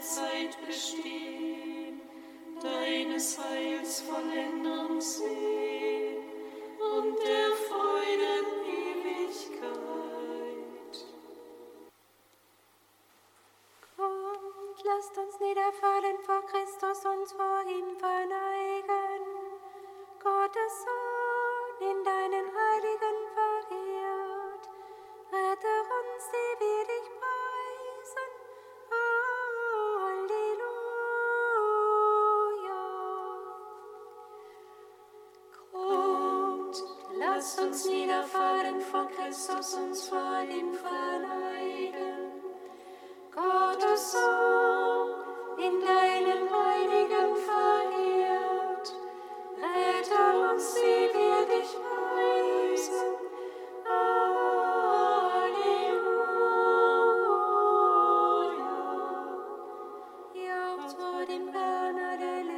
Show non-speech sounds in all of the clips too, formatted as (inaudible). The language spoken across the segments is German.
Zeit bestehen, deines Heils vollendungsweg. der von Christus uns vor ihm verneigen. Gottes Sohn, in deinen Heiligen verehrt, rette uns, die wir dich preisen. Alleluia. Jauchzt vor dem Herrn, Alleluia.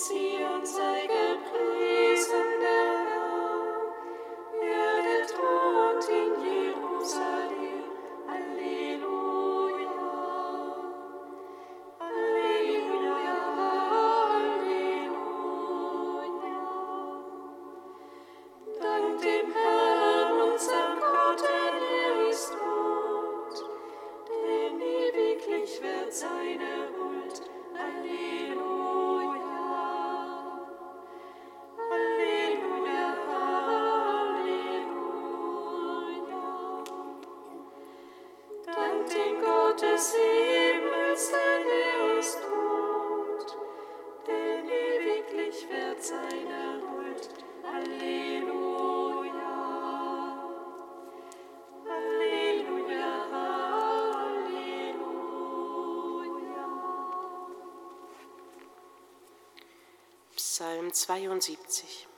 sie uns ein Psalm 72.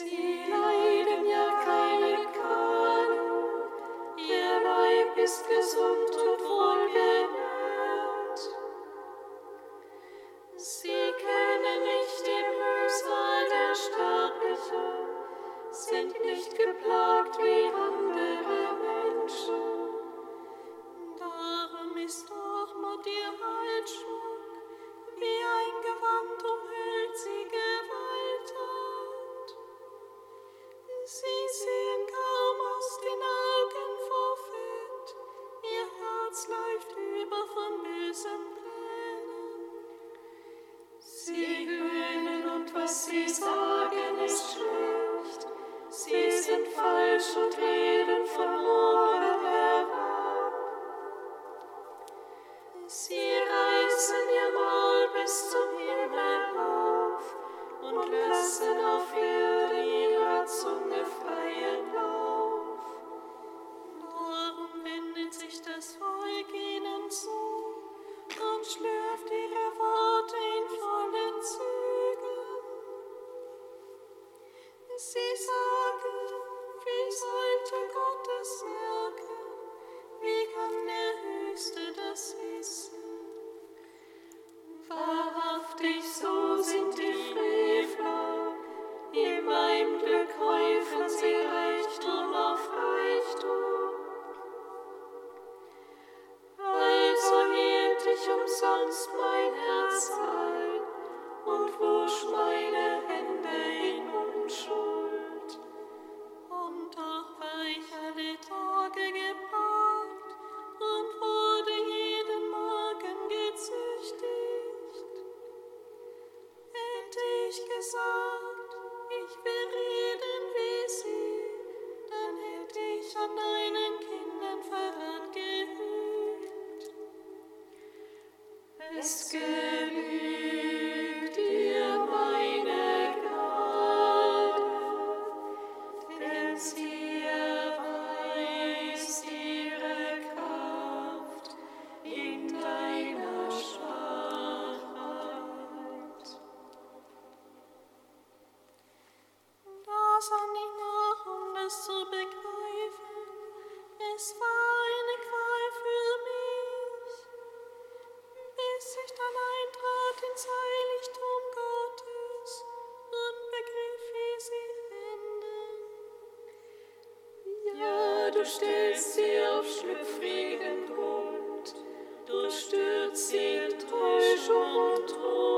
Ihr Leib ist gesund. was sie sagen, ist schlecht. Sie sind falsch und richtig. sollst mein Herz ein und wusch meine Hände in stellst sie auf schlüpfrigen Grund, du stürzt sie Enttäuschung und Tod.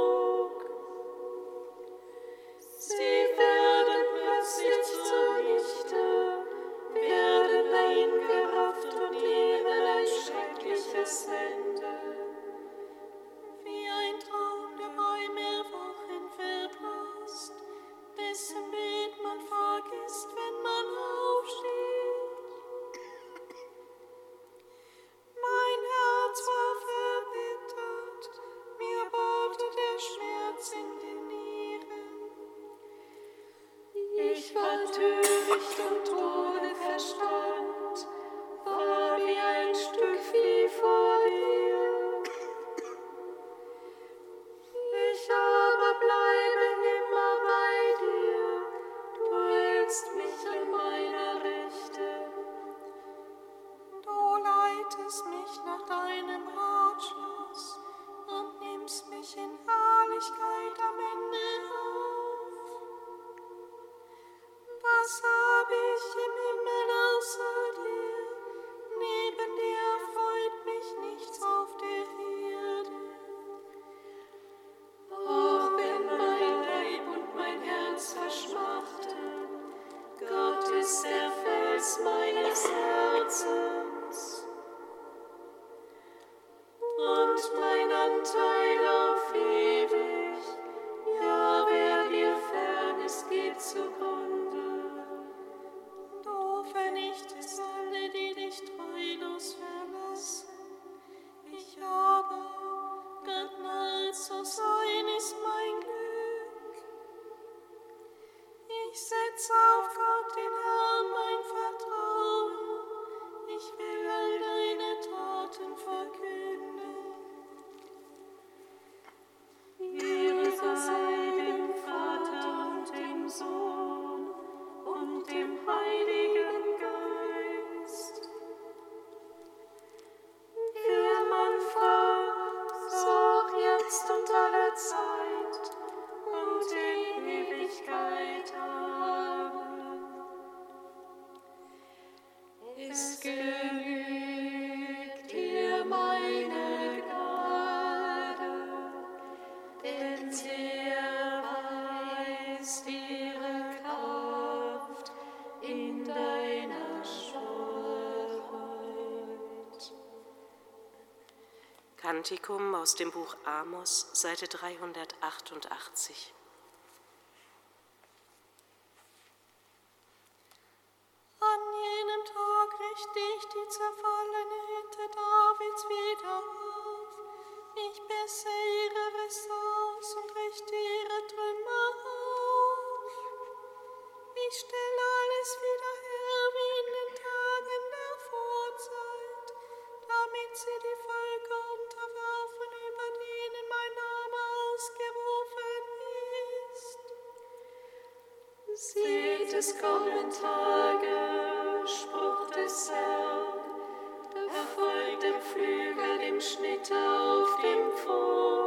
Kantikum aus dem Buch Amos, Seite 388. An jenem Tag richte ich die zerfallene Hütte Davids wieder auf. Ich besse ihre Risse aus und richte ihre Trümmer auf. Ich stelle alles wieder her wie in den Tagen der Vorzeit, damit sie die Seht, es kommen Tage, Spruch des Herrn, erfolgt dem Flügel dem Schnitt auf dem Fuß.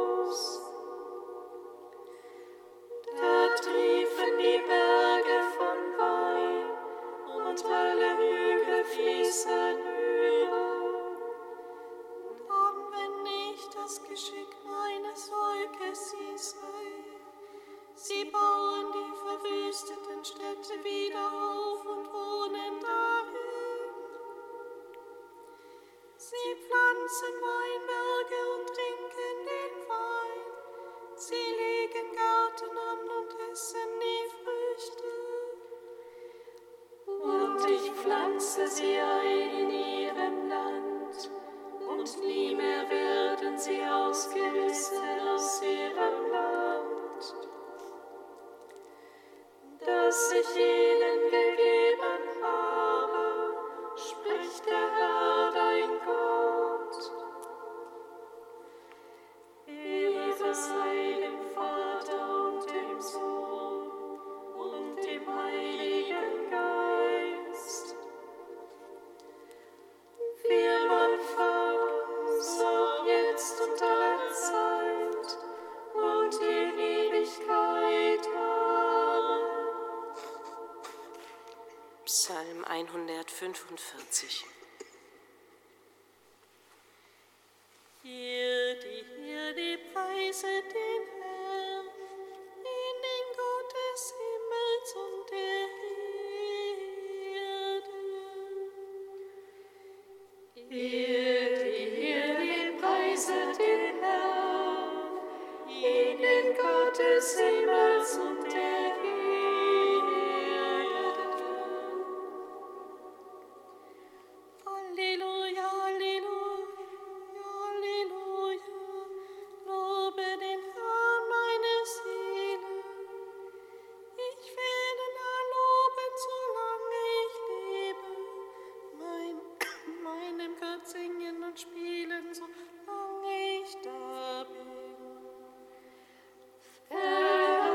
Psalm 145. Hier die Herde preise den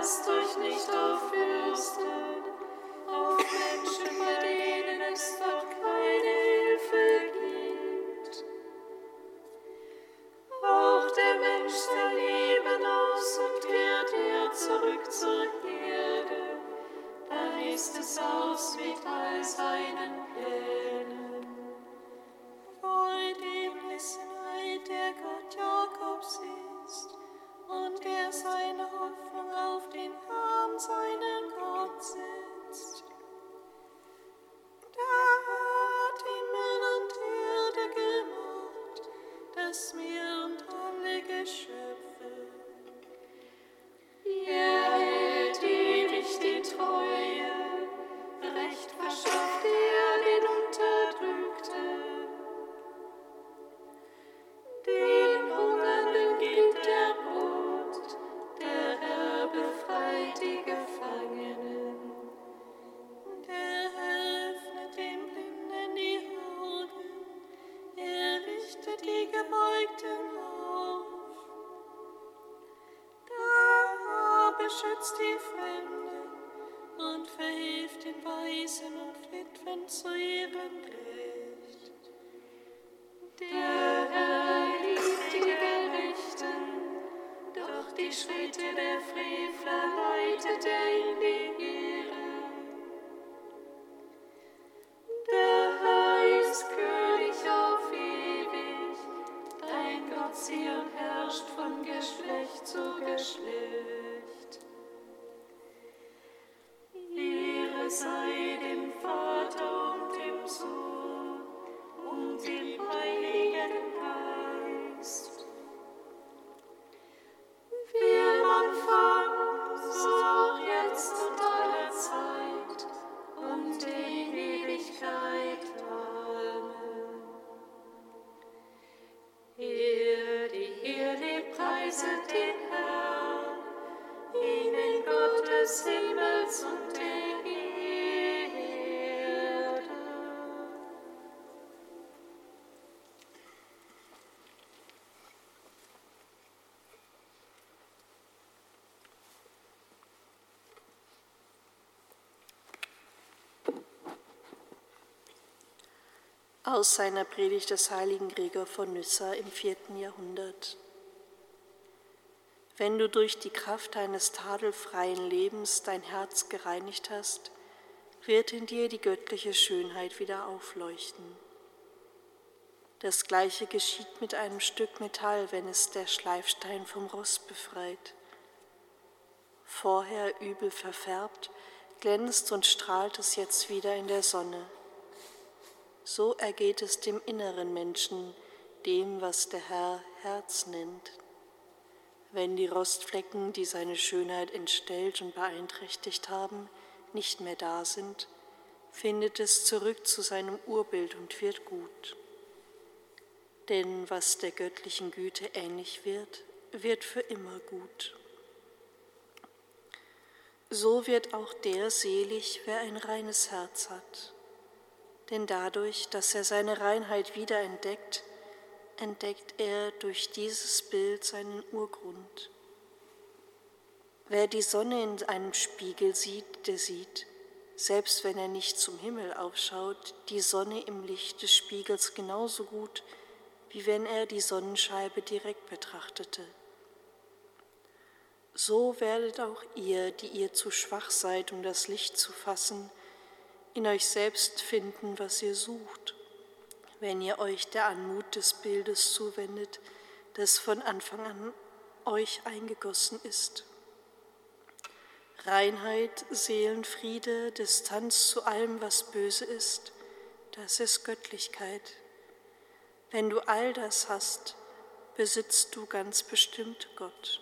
Lasst euch nicht auf schützt die Fremde und verhilft den Waisen und Witwen zu ihrem Glück. aus seiner Predigt des heiligen Gregor von Nyssa im vierten Jahrhundert. Wenn du durch die Kraft deines tadelfreien Lebens dein Herz gereinigt hast, wird in dir die göttliche Schönheit wieder aufleuchten. Das gleiche geschieht mit einem Stück Metall, wenn es der Schleifstein vom Rost befreit. Vorher übel verfärbt, glänzt und strahlt es jetzt wieder in der Sonne so ergeht es dem inneren Menschen, dem, was der Herr Herz nennt. Wenn die Rostflecken, die seine Schönheit entstellt und beeinträchtigt haben, nicht mehr da sind, findet es zurück zu seinem Urbild und wird gut. Denn was der göttlichen Güte ähnlich wird, wird für immer gut. So wird auch der selig, wer ein reines Herz hat denn dadurch, dass er seine Reinheit wieder entdeckt, entdeckt er durch dieses Bild seinen Urgrund. Wer die Sonne in einem Spiegel sieht, der sieht, selbst wenn er nicht zum Himmel aufschaut, die Sonne im Licht des Spiegels genauso gut, wie wenn er die Sonnenscheibe direkt betrachtete. So werdet auch ihr, die ihr zu schwach seid, um das Licht zu fassen, in euch selbst finden, was ihr sucht, wenn ihr euch der Anmut des Bildes zuwendet, das von Anfang an euch eingegossen ist. Reinheit, Seelenfriede, Distanz zu allem, was böse ist, das ist Göttlichkeit. Wenn du all das hast, besitzt du ganz bestimmt Gott.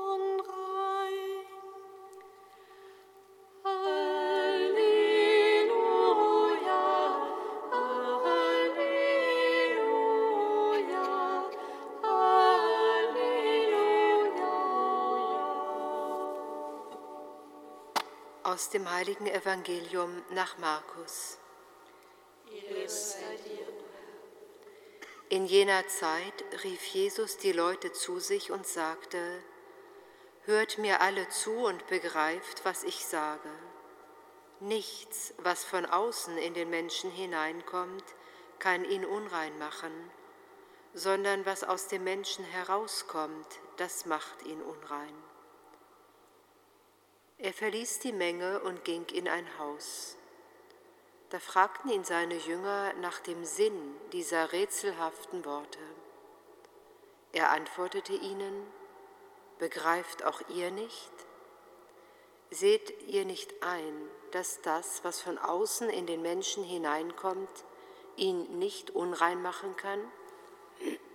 heiligen Evangelium nach Markus. In jener Zeit rief Jesus die Leute zu sich und sagte, Hört mir alle zu und begreift, was ich sage. Nichts, was von außen in den Menschen hineinkommt, kann ihn unrein machen, sondern was aus dem Menschen herauskommt, das macht ihn unrein. Er verließ die Menge und ging in ein Haus. Da fragten ihn seine Jünger nach dem Sinn dieser rätselhaften Worte. Er antwortete ihnen, Begreift auch ihr nicht? Seht ihr nicht ein, dass das, was von außen in den Menschen hineinkommt, ihn nicht unrein machen kann?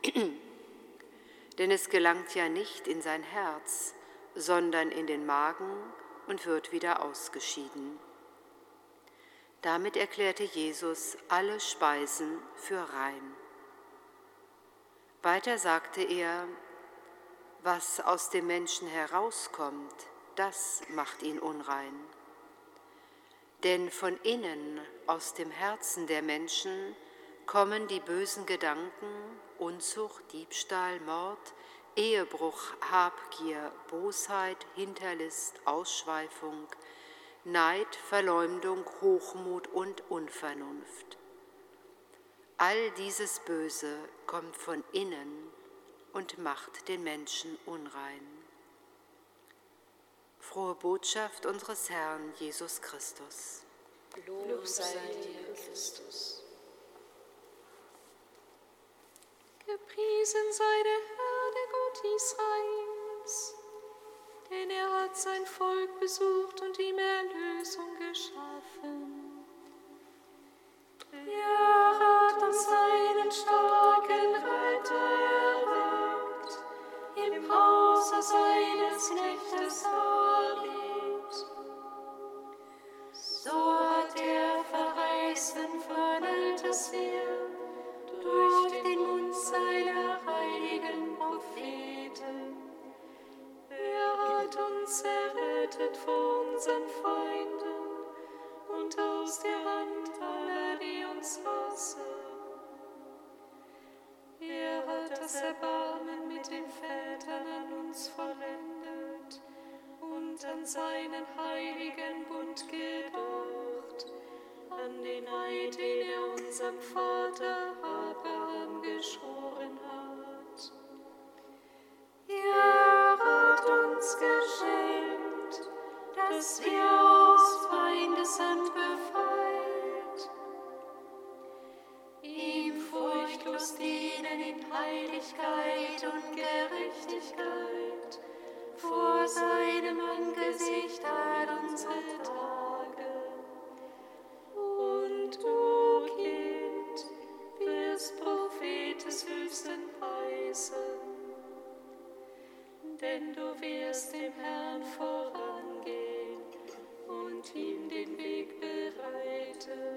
(clears throat) Denn es gelangt ja nicht in sein Herz, sondern in den Magen und wird wieder ausgeschieden. Damit erklärte Jesus alle Speisen für rein. Weiter sagte er, was aus dem Menschen herauskommt, das macht ihn unrein. Denn von innen, aus dem Herzen der Menschen, kommen die bösen Gedanken, Unzucht, Diebstahl, Mord, Ehebruch, Habgier, Bosheit, Hinterlist, Ausschweifung, Neid, Verleumdung, Hochmut und Unvernunft. All dieses Böse kommt von innen und macht den Menschen unrein. Frohe Botschaft unseres Herrn Jesus Christus. Lob sei dir, Christus. Gepriesen sei der Herr, der Gott Israels, denn er hat sein Volk besucht und ihm Erlösung geschaffen. Er hat uns seinen starken Retter erweckt, im Hause seines Knechtes David. So hat er verheißen von alters her, uns errettet vor unseren Feinden und aus der Hand aller, die uns hassen. Er hat das Erbarmen mit den Vätern an uns vollendet und an seinen heiligen Bund gedacht, an den Eid, den er unserem Vater hat. ihm den Weg bereiten.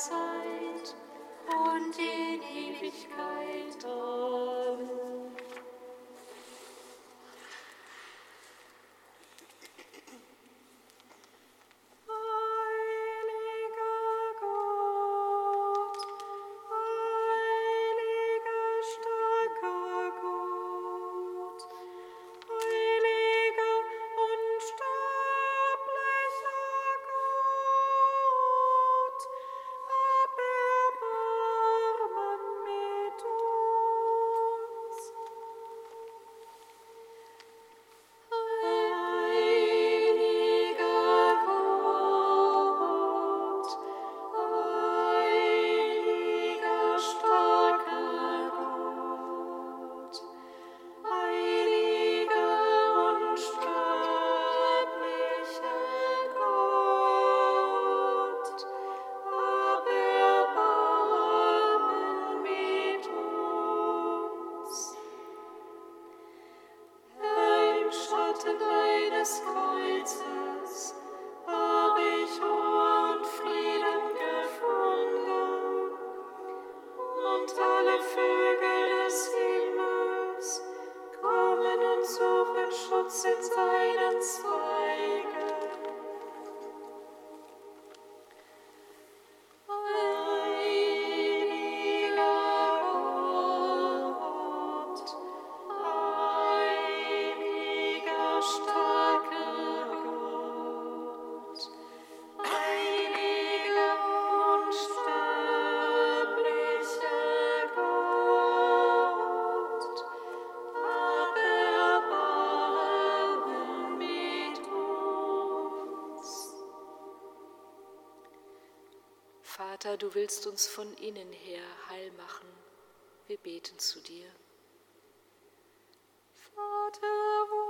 Zeit und in Ewigkeit. Amen. Vater, du willst uns von innen her heil machen. Wir beten zu dir. Vater, wo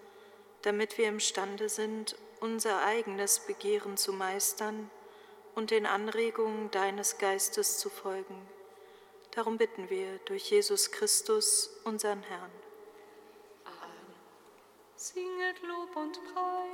damit wir imstande sind, unser eigenes Begehren zu meistern und den Anregungen deines Geistes zu folgen. Darum bitten wir durch Jesus Christus, unseren Herrn. Amen. Singet Lob und Preis.